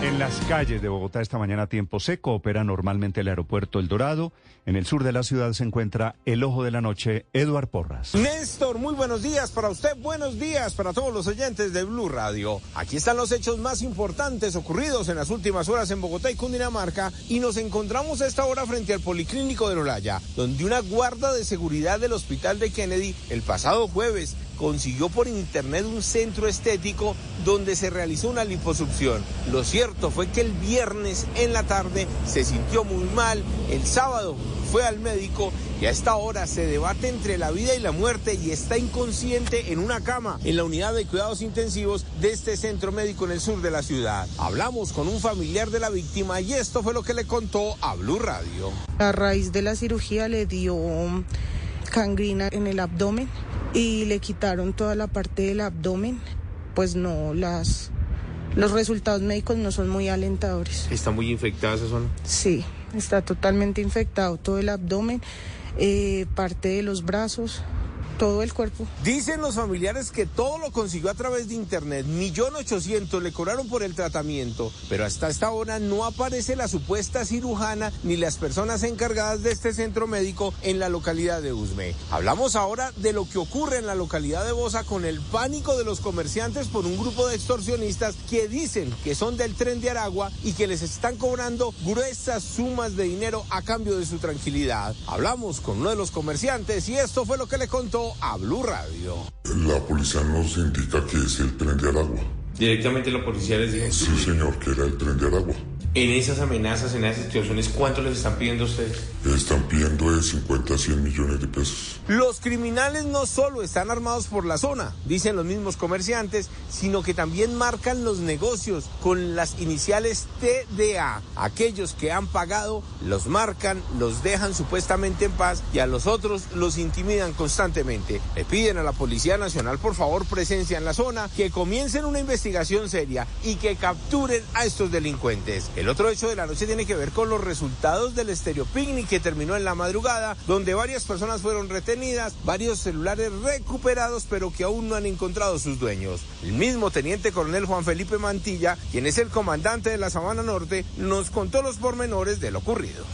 En las calles de Bogotá esta mañana tiempo seco opera normalmente el aeropuerto El Dorado. En el sur de la ciudad se encuentra el ojo de la noche, Eduard Porras. Néstor, muy buenos días para usted, buenos días para todos los oyentes de Blue Radio. Aquí están los hechos más importantes ocurridos en las últimas horas en Bogotá y Cundinamarca y nos encontramos a esta hora frente al Policlínico de Olaya, donde una guarda de seguridad del Hospital de Kennedy el pasado jueves consiguió por internet un centro estético donde se realizó una liposucción. Lo cierto fue que el viernes en la tarde se sintió muy mal, el sábado fue al médico y a esta hora se debate entre la vida y la muerte y está inconsciente en una cama en la unidad de cuidados intensivos de este centro médico en el sur de la ciudad. Hablamos con un familiar de la víctima y esto fue lo que le contó a Blue Radio. A raíz de la cirugía le dio cangrina en el abdomen y le quitaron toda la parte del abdomen, pues no, las, los resultados médicos no son muy alentadores. ¿Está muy infectada esa zona? Sí, está totalmente infectado todo el abdomen, eh, parte de los brazos, todo el cuerpo. Dicen los familiares que todo lo consiguió a través de internet. Millón ochocientos le cobraron por el tratamiento, pero hasta esta hora no aparece la supuesta cirujana ni las personas encargadas de este centro médico en la localidad de Usme. Hablamos ahora de lo que ocurre en la localidad de Bosa con el pánico de los comerciantes por un grupo de extorsionistas que dicen que son del tren de Aragua y que les están cobrando gruesas sumas de dinero a cambio de su tranquilidad. Hablamos con uno de los comerciantes y esto fue lo que le contó a Blue Radio. La policía nos indica que es el tren de Aragua. Directamente la policía les dijo. Sí, señor, que era el tren de Aragua. En esas amenazas, en esas situaciones, ¿cuánto les están pidiendo ustedes? Están pidiendo de 50 a 100 millones de pesos. Los criminales no solo están armados por la zona, dicen los mismos comerciantes, sino que también marcan los negocios con las iniciales TDA. Aquellos que han pagado los marcan, los dejan supuestamente en paz y a los otros los intimidan constantemente. Le piden a la Policía Nacional, por favor, presencia en la zona, que comiencen una investigación seria y que capturen a estos delincuentes. El otro hecho de la noche tiene que ver con los resultados del Estéreo que terminó en la madrugada, donde varias personas fueron retenidas, varios celulares recuperados, pero que aún no han encontrado sus dueños. El mismo teniente coronel Juan Felipe Mantilla, quien es el comandante de la Sabana Norte, nos contó los pormenores de lo ocurrido.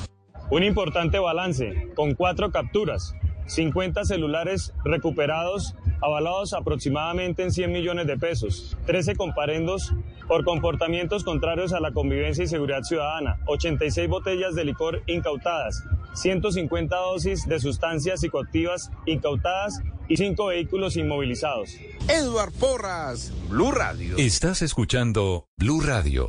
Un importante balance, con cuatro capturas, 50 celulares recuperados, avalados aproximadamente en 100 millones de pesos, 13 comparendos por comportamientos contrarios a la convivencia y seguridad ciudadana, 86 botellas de licor incautadas, 150 dosis de sustancias psicoactivas incautadas y 5 vehículos inmovilizados. Edward Porras, Blue Radio. Estás escuchando Blue Radio.